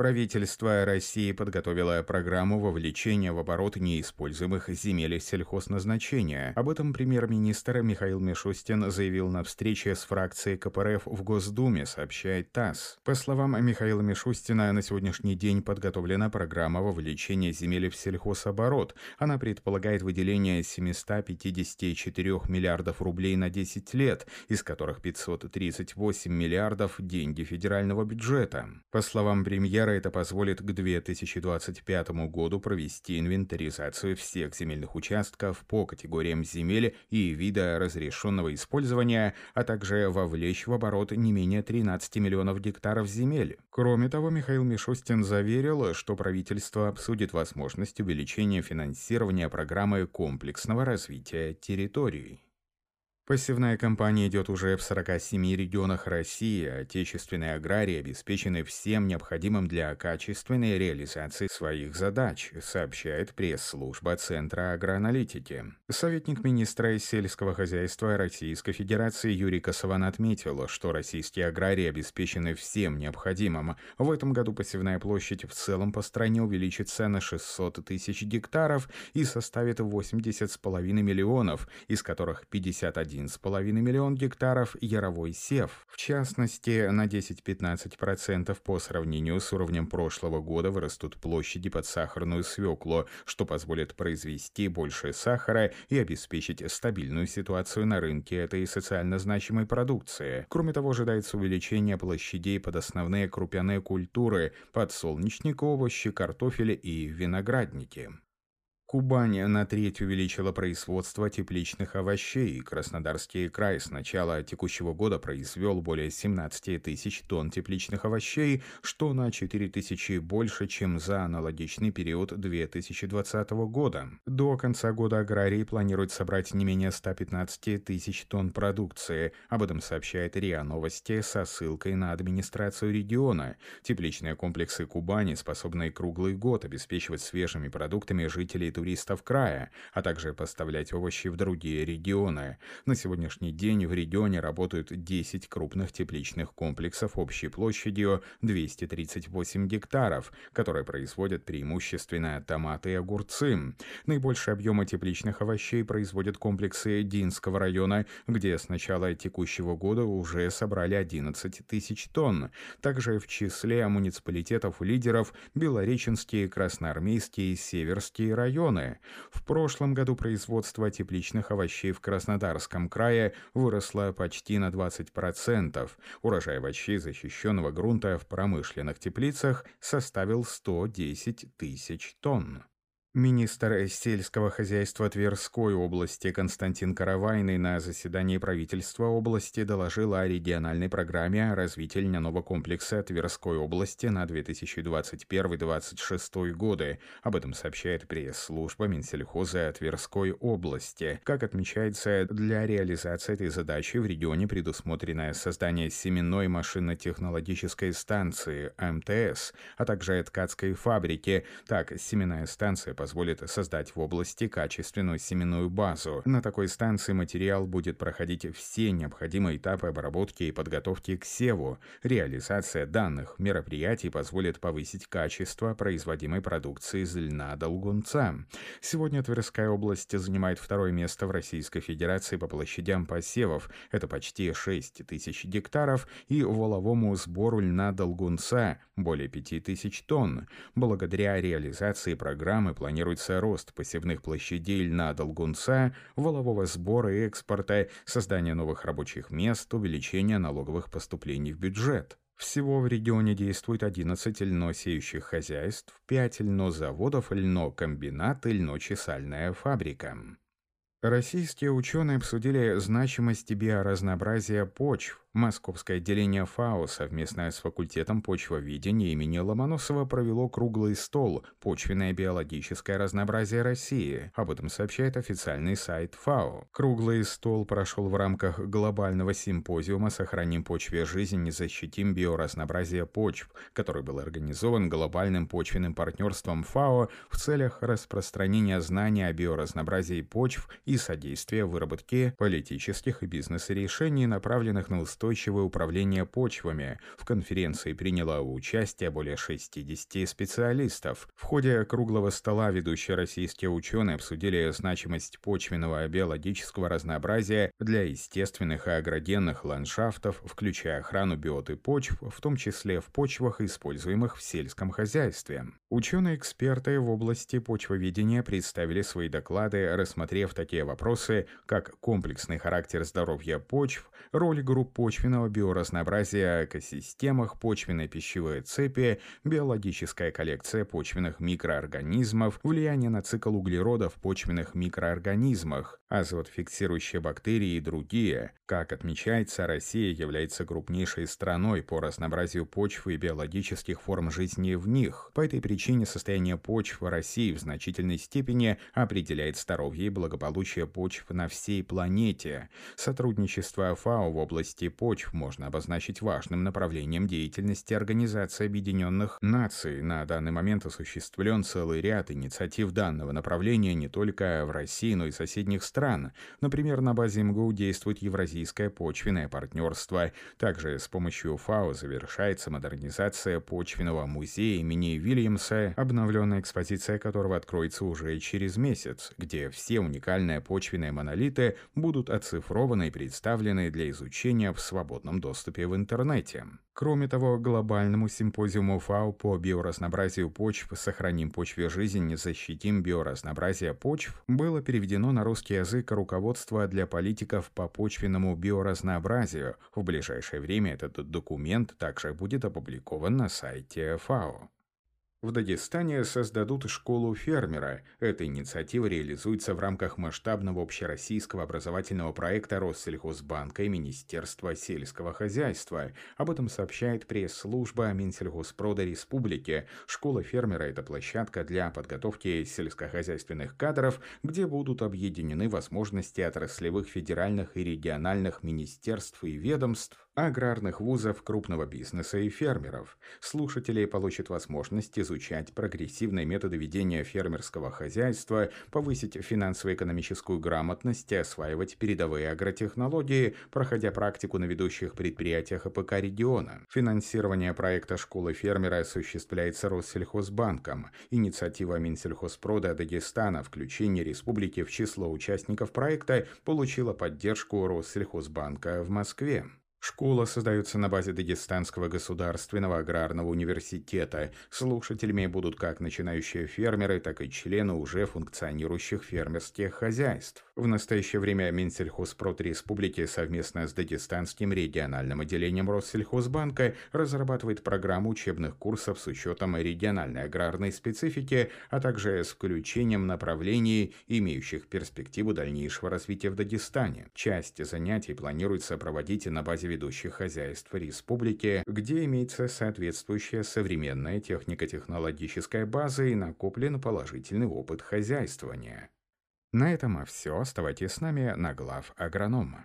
Правительство России подготовило программу вовлечения в оборот неиспользуемых земель сельхозназначения. Об этом премьер-министр Михаил Мишустин заявил на встрече с фракцией КПРФ в Госдуме, сообщает ТАСС. По словам Михаила Мишустина, на сегодняшний день подготовлена программа вовлечения земель в сельхозоборот. Она предполагает выделение 754 миллиардов рублей на 10 лет, из которых 538 миллиардов – деньги федерального бюджета. По словам премьера, Мера это позволит к 2025 году провести инвентаризацию всех земельных участков по категориям земель и вида разрешенного использования, а также вовлечь в оборот не менее 13 миллионов гектаров земель. Кроме того, Михаил Мишустин заверил, что правительство обсудит возможность увеличения финансирования программы комплексного развития территорий. Посевная кампания идет уже в 47 регионах России, отечественные аграрии обеспечены всем необходимым для качественной реализации своих задач, сообщает пресс-служба Центра агроаналитики. Советник министра сельского хозяйства Российской Федерации Юрий Косован отметил, что российские аграрии обеспечены всем необходимым. В этом году посевная площадь в целом по стране увеличится на 600 тысяч гектаров и составит 80,5 миллионов, из которых 51 1,5 миллион гектаров яровой сев. В частности, на 10-15% по сравнению с уровнем прошлого года вырастут площади под сахарную свеклу, что позволит произвести больше сахара и обеспечить стабильную ситуацию на рынке этой социально значимой продукции. Кроме того, ожидается увеличение площадей под основные крупяные культуры – подсолнечник, овощи, картофель и виноградники. Кубань на треть увеличила производство тепличных овощей. Краснодарский край с начала текущего года произвел более 17 тысяч тонн тепличных овощей, что на 4 тысячи больше, чем за аналогичный период 2020 года. До конца года аграрии планируют собрать не менее 115 тысяч тонн продукции. Об этом сообщает РИА Новости со ссылкой на администрацию региона. Тепличные комплексы Кубани способны круглый год обеспечивать свежими продуктами жителей туристов края, а также поставлять овощи в другие регионы. На сегодняшний день в регионе работают 10 крупных тепличных комплексов общей площадью 238 гектаров, которые производят преимущественно томаты и огурцы. Наибольшие объемы тепличных овощей производят комплексы Динского района, где с начала текущего года уже собрали 11 тысяч тонн. Также в числе муниципалитетов-лидеров Белореченские, Красноармейские и Северские районы регионы. В прошлом году производство тепличных овощей в Краснодарском крае выросло почти на 20%. Урожай овощей защищенного грунта в промышленных теплицах составил 110 тысяч тонн. Министр сельского хозяйства Тверской области Константин Каравайный на заседании правительства области доложил о региональной программе развития льняного комплекса Тверской области на 2021-2026 годы. Об этом сообщает пресс-служба Минсельхоза Тверской области. Как отмечается, для реализации этой задачи в регионе предусмотрено создание семенной машинно-технологической станции МТС, а также ткацкой фабрики. Так, семенная станция позволит создать в области качественную семенную базу. На такой станции материал будет проходить все необходимые этапы обработки и подготовки к севу. Реализация данных мероприятий позволит повысить качество производимой продукции из льна долгунца. Сегодня Тверская область занимает второе место в Российской Федерации по площадям посевов. Это почти 6 тысяч гектаров и воловому сбору льна долгунца более 5 тысяч тонн. Благодаря реализации программы планируется планируется рост посевных площадей льна долгунца, волового сбора и экспорта, создание новых рабочих мест, увеличение налоговых поступлений в бюджет. Всего в регионе действует 11 льносеющих хозяйств, 5 льнозаводов, льнокомбинат и льночесальная фабрика. Российские ученые обсудили значимость биоразнообразия почв, Московское отделение ФАО совместно с факультетом почвоведения имени Ломоносова провело круглый стол «Почвенное биологическое разнообразие России». Об этом сообщает официальный сайт ФАО. Круглый стол прошел в рамках глобального симпозиума «Сохраним почве жизнь и защитим биоразнообразие почв», который был организован глобальным почвенным партнерством ФАО в целях распространения знаний о биоразнообразии почв и содействия выработке политических и бизнес-решений, направленных на устойчивость устойчивое управление почвами. В конференции приняло участие более 60 специалистов. В ходе круглого стола ведущие российские ученые обсудили значимость почвенного биологического разнообразия для естественных и агрогенных ландшафтов, включая охрану биоты почв, в том числе в почвах, используемых в сельском хозяйстве. Ученые-эксперты в области почвоведения представили свои доклады, рассмотрев такие вопросы, как комплексный характер здоровья почв, роль групп почвенного биоразнообразия экосистемах, почвенной пищевой цепи, биологическая коллекция почвенных микроорганизмов, влияние на цикл углерода в почвенных микроорганизмах, азот-фиксирующие бактерии и другие. Как отмечается, Россия является крупнейшей страной по разнообразию почв и биологических форм жизни в них. По этой причине состояние почв в России в значительной степени определяет здоровье и благополучие почв на всей планете. Сотрудничество ФАО в области почв можно обозначить важным направлением деятельности Организации Объединенных Наций. На данный момент осуществлен целый ряд инициатив данного направления не только в России, но и соседних стран. Например, на базе МГУ действует Евразийское почвенное партнерство. Также с помощью ФАО завершается модернизация почвенного музея имени Вильямса, обновленная экспозиция которого откроется уже через месяц, где все уникальные почвенные монолиты будут оцифрованы и представлены для изучения в свободном доступе в интернете. Кроме того, глобальному симпозиуму ФАО по биоразнообразию почв «Сохраним почве жизнь, защитим биоразнообразие почв» было переведено на русский язык руководство для политиков по почвенному биоразнообразию. В ближайшее время этот документ также будет опубликован на сайте ФАО. В Дагестане создадут школу фермера. Эта инициатива реализуется в рамках масштабного общероссийского образовательного проекта Россельхозбанка и Министерства сельского хозяйства. Об этом сообщает пресс-служба Минсельхозпрода Республики. Школа фермера – это площадка для подготовки сельскохозяйственных кадров, где будут объединены возможности отраслевых федеральных и региональных министерств и ведомств, аграрных вузов, крупного бизнеса и фермеров. Слушатели получат возможность изучать прогрессивные методы ведения фермерского хозяйства, повысить финансово-экономическую грамотность и осваивать передовые агротехнологии, проходя практику на ведущих предприятиях АПК региона. Финансирование проекта «Школы фермера» осуществляется Россельхозбанком. Инициатива Минсельхозпрода Дагестана включение республики в число участников проекта получила поддержку Россельхозбанка в Москве. Школа создается на базе Дагестанского государственного аграрного университета. Слушателями будут как начинающие фермеры, так и члены уже функционирующих фермерских хозяйств. В настоящее время Минсельхозпрод Республики совместно с Дагестанским региональным отделением Россельхозбанка разрабатывает программу учебных курсов с учетом региональной аграрной специфики, а также с включением направлений, имеющих перспективу дальнейшего развития в Дагестане. Часть занятий планируется проводить на базе ведущих хозяйств республики, где имеется соответствующая современная технико-технологическая база и накоплен положительный опыт хозяйствования. На этом все. Оставайтесь с нами на глав агронома.